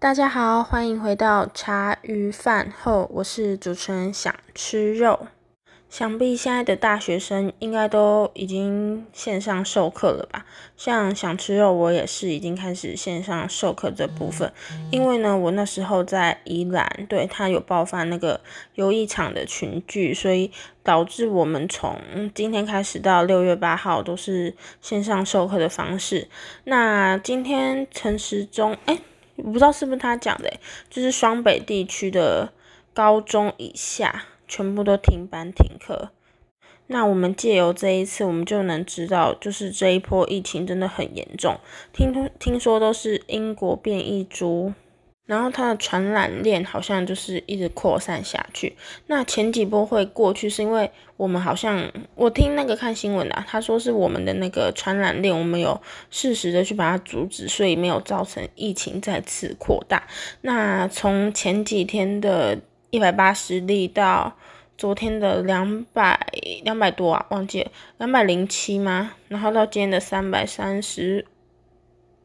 大家好，欢迎回到茶余饭后，我是主持人想吃肉。想必现在的大学生应该都已经线上授课了吧？像想吃肉，我也是已经开始线上授课这部分。因为呢，我那时候在宜兰，对他有爆发那个游艺场的群聚，所以导致我们从今天开始到六月八号都是线上授课的方式。那今天陈时中，哎。我不知道是不是他讲的，就是双北地区的高中以下全部都停班停课。那我们借由这一次，我们就能知道，就是这一波疫情真的很严重。听听说都是英国变异株。然后它的传染链好像就是一直扩散下去。那前几波会过去，是因为我们好像我听那个看新闻的，他说是我们的那个传染链，我们有适时的去把它阻止，所以没有造成疫情再次扩大。那从前几天的一百八十例到昨天的两百两百多啊，忘记了两百零七吗？然后到今天的三百三十。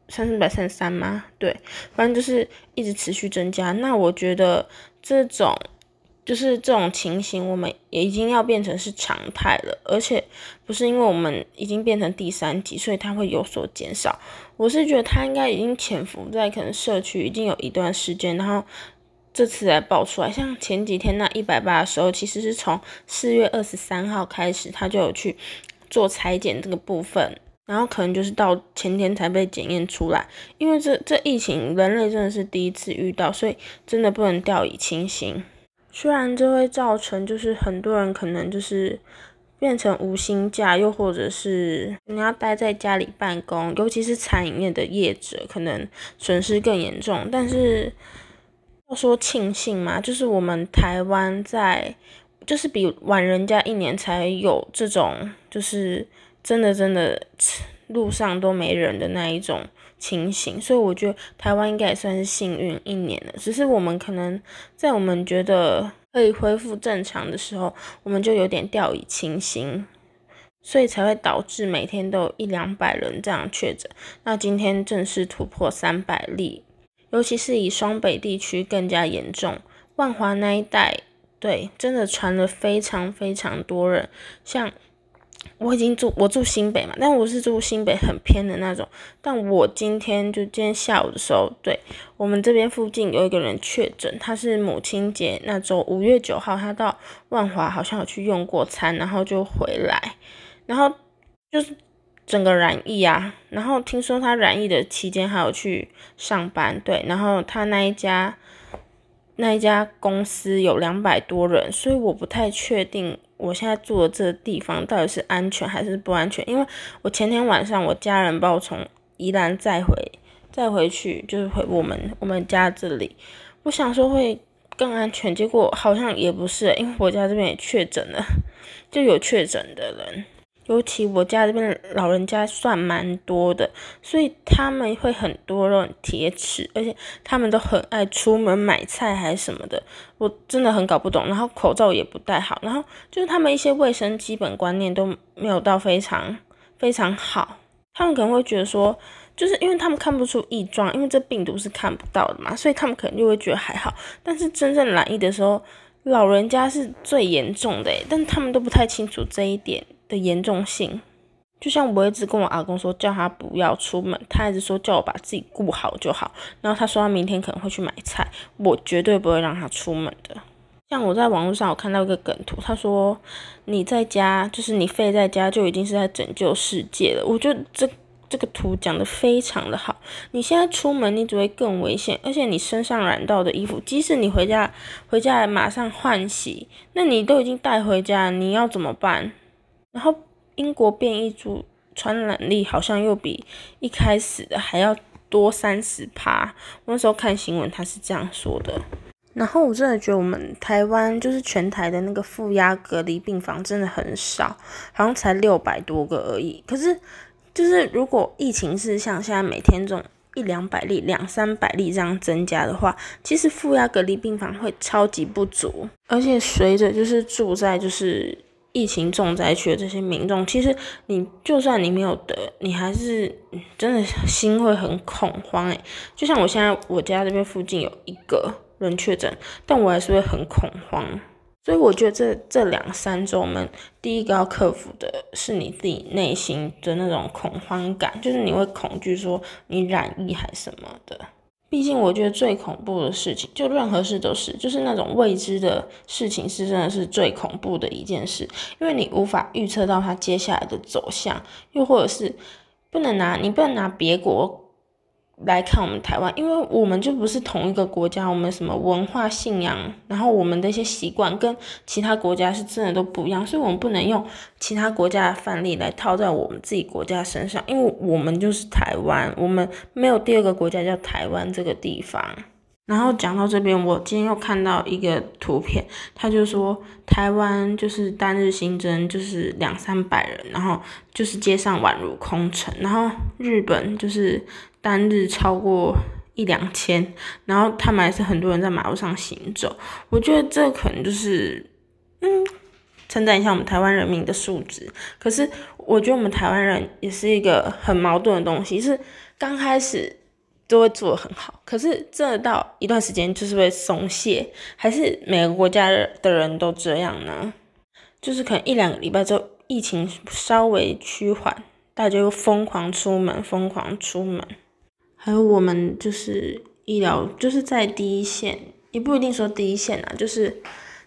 三四百三十三吗？对，反正就是一直持续增加。那我觉得这种就是这种情形，我们也已经要变成是常态了。而且不是因为我们已经变成第三级，所以它会有所减少。我是觉得它应该已经潜伏在可能社区已经有一段时间，然后这次才爆出来。像前几天那一百八的时候，其实是从四月二十三号开始，他就有去做裁剪这个部分。然后可能就是到前天才被检验出来，因为这这疫情人类真的是第一次遇到，所以真的不能掉以轻心。虽然这会造成就是很多人可能就是变成无薪假，又或者是你要待在家里办公，尤其是餐饮业的业者，可能损失更严重。但是要说庆幸嘛，就是我们台湾在就是比晚人家一年才有这种就是。真的真的路上都没人的那一种情形，所以我觉得台湾应该也算是幸运一年了。只是我们可能在我们觉得可以恢复正常的时候，我们就有点掉以轻心，所以才会导致每天都有一两百人这样确诊。那今天正式突破三百例，尤其是以双北地区更加严重，万华那一带，对，真的传了非常非常多人，像。我已经住我住新北嘛，但我是住新北很偏的那种。但我今天就今天下午的时候，对我们这边附近有一个人确诊，他是母亲节那周五月九号，他到万华好像有去用过餐，然后就回来，然后就是整个染疫啊。然后听说他染疫的期间还有去上班，对，然后他那一家那一家公司有两百多人，所以我不太确定。我现在住的这地方到底是安全还是不安全？因为我前天晚上我家人把我从宜兰再回再回去，就是回我们我们家这里。我想说会更安全，结果好像也不是，因为我家这边也确诊了，就有确诊的人。尤其我家这边老人家算蛮多的，所以他们会很多那种铁齿，而且他们都很爱出门买菜还是什么的，我真的很搞不懂。然后口罩也不戴好，然后就是他们一些卫生基本观念都没有到非常非常好。他们可能会觉得说，就是因为他们看不出异状，因为这病毒是看不到的嘛，所以他们可能就会觉得还好。但是真正染疫的时候，老人家是最严重的，但他们都不太清楚这一点。的严重性，就像我一直跟我阿公说，叫他不要出门，他一直说叫我把自己顾好就好。然后他说他明天可能会去买菜，我绝对不会让他出门的。像我在网络上我看到一个梗图，他说你在家就是你废在家就已经是在拯救世界了。我觉得这这个图讲的非常的好。你现在出门你只会更危险，而且你身上染到的衣服，即使你回家回家马上换洗，那你都已经带回家，你要怎么办？然后英国变异株传染力好像又比一开始的还要多三十趴。我那时候看新闻，他是这样说的。然后我真的觉得我们台湾就是全台的那个负压隔离病房真的很少，好像才六百多个而已。可是就是如果疫情是像现在每天这种一两百例、两三百例这样增加的话，其实负压隔离病房会超级不足。而且随着就是住在就是。疫情重灾区的这些民众，其实你就算你没有得，你还是真的心会很恐慌诶。就像我现在我家这边附近有一个人确诊，但我还是会很恐慌。所以我觉得这这两三周，我们第一个要克服的是你自己内心的那种恐慌感，就是你会恐惧说你染疫还什么的。毕竟我觉得最恐怖的事情，就任何事都是，就是那种未知的事情是真的是最恐怖的一件事，因为你无法预测到它接下来的走向，又或者是不能拿你不能拿别国。来看我们台湾，因为我们就不是同一个国家，我们什么文化信仰，然后我们的一些习惯跟其他国家是真的都不一样，所以我们不能用其他国家的范例来套在我们自己国家身上，因为我们就是台湾，我们没有第二个国家叫台湾这个地方。然后讲到这边，我今天又看到一个图片，他就说台湾就是单日新增就是两三百人，然后就是街上宛如空城，然后日本就是。单日超过一两千，然后他们还是很多人在马路上行走。我觉得这可能就是，嗯，称赞一下我们台湾人民的素质。可是我觉得我们台湾人也是一个很矛盾的东西，是刚开始都会做的很好，可是这到一段时间就是会松懈，还是每个国家的人都这样呢？就是可能一两个礼拜之后，疫情稍微趋缓，大家又疯狂出门，疯狂出门。还有我们就是医疗，就是在第一线，也不一定说第一线啊，就是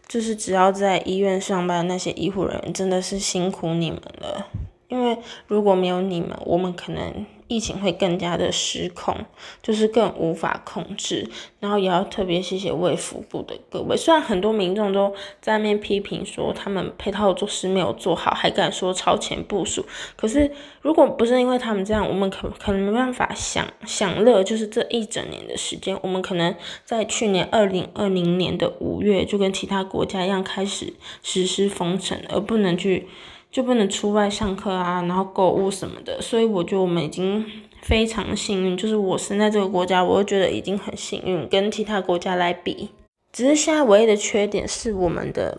就是只要在医院上班那些医护人员，真的是辛苦你们了，因为如果没有你们，我们可能。疫情会更加的失控，就是更无法控制。然后也要特别谢谢卫福部的各位，虽然很多民众都在那边批评说他们配套措施没有做好，还敢说超前部署，可是如果不是因为他们这样，我们可可能没办法享享乐，就是这一整年的时间，我们可能在去年二零二零年的五月就跟其他国家一样开始实施封城，而不能去。就不能出外上课啊，然后购物什么的，所以我觉得我们已经非常幸运。就是我生在这个国家，我会觉得已经很幸运，跟其他国家来比。只是现在唯一的缺点是我们的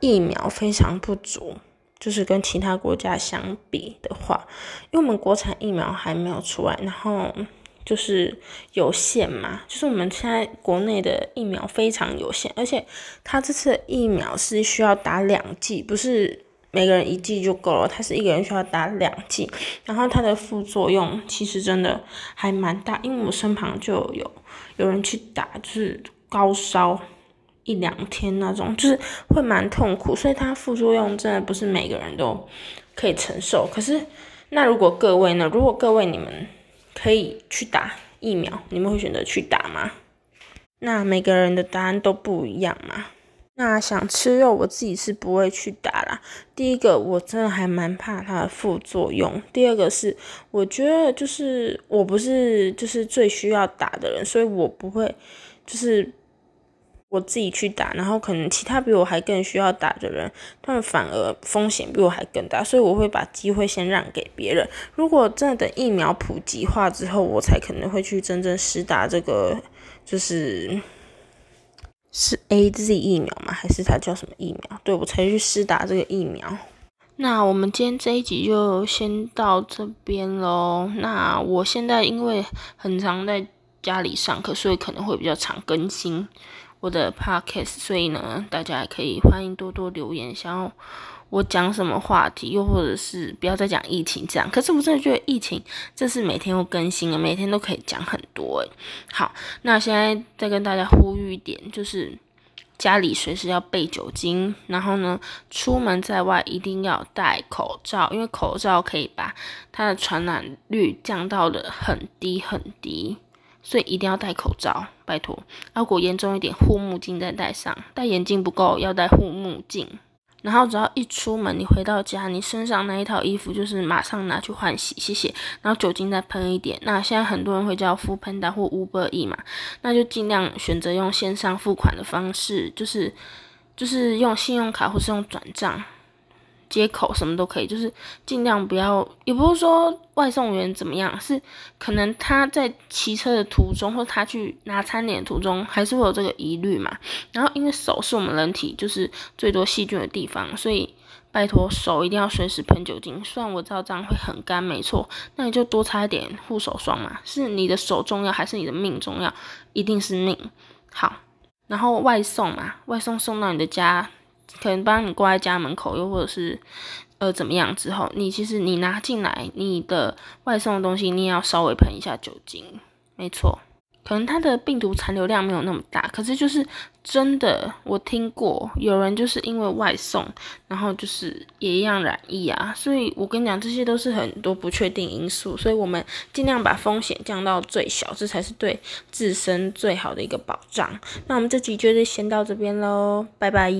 疫苗非常不足，就是跟其他国家相比的话，因为我们国产疫苗还没有出来，然后就是有限嘛，就是我们现在国内的疫苗非常有限，而且它这次疫苗是需要打两剂，不是。每个人一剂就够了，他是一个人需要打两剂，然后它的副作用其实真的还蛮大，因为我身旁就有有人去打，就是高烧一两天那种，就是会蛮痛苦，所以它副作用真的不是每个人都可以承受。可是那如果各位呢？如果各位你们可以去打疫苗，你们会选择去打吗？那每个人的答案都不一样嘛。那想吃肉，我自己是不会去打啦。第一个，我真的还蛮怕它的副作用；第二个是，我觉得就是我不是就是最需要打的人，所以我不会就是我自己去打。然后可能其他比我还更需要打的人，他们反而风险比我还更大，所以我会把机会先让给别人。如果真的等疫苗普及化之后，我才可能会去真正实打这个，就是。是 A Z 疫苗吗？还是它叫什么疫苗？对我才去试打这个疫苗。那我们今天这一集就先到这边喽。那我现在因为很常在家里上课，所以可能会比较常更新我的 podcast，所以呢，大家可以欢迎多多留言，想要。我讲什么话题，又或者是不要再讲疫情这样。可是我真的觉得疫情这是每天都更新啊，每天都可以讲很多诶。好，那现在再跟大家呼吁一点，就是家里随时要备酒精，然后呢，出门在外一定要戴口罩，因为口罩可以把它的传染率降到的很低很低，所以一定要戴口罩，拜托。如果严重一点，护目镜再戴上，戴眼镜不够要戴护目镜。然后只要一出门，你回到家，你身上那一套衣服就是马上拿去换洗，谢谢。然后酒精再喷一点。那现在很多人会叫付喷达或 Uber E 嘛，那就尽量选择用线上付款的方式，就是就是用信用卡或是用转账，接口什么都可以，就是尽量不要，也不是说外送员怎么样，是可能他在骑车的途中，或他去拿餐点途中，还是会有这个疑虑嘛。然后因为手是我们人体就是最多细菌的地方，所以拜托手一定要随时喷酒精。虽然我知道这样会很干，没错，那你就多擦一点护手霜嘛。是你的手重要还是你的命重要？一定是命。好，然后外送嘛，外送送到你的家。可能帮你挂在家门口，又或者是呃怎么样之后，你其实你拿进来你的外送的东西，你也要稍微喷一下酒精，没错。可能它的病毒残留量没有那么大，可是就是真的，我听过有人就是因为外送，然后就是也一样染疫啊。所以我跟你讲，这些都是很多不确定因素，所以我们尽量把风险降到最小，这才是对自身最好的一个保障。那我们这集就是先到这边喽，拜拜。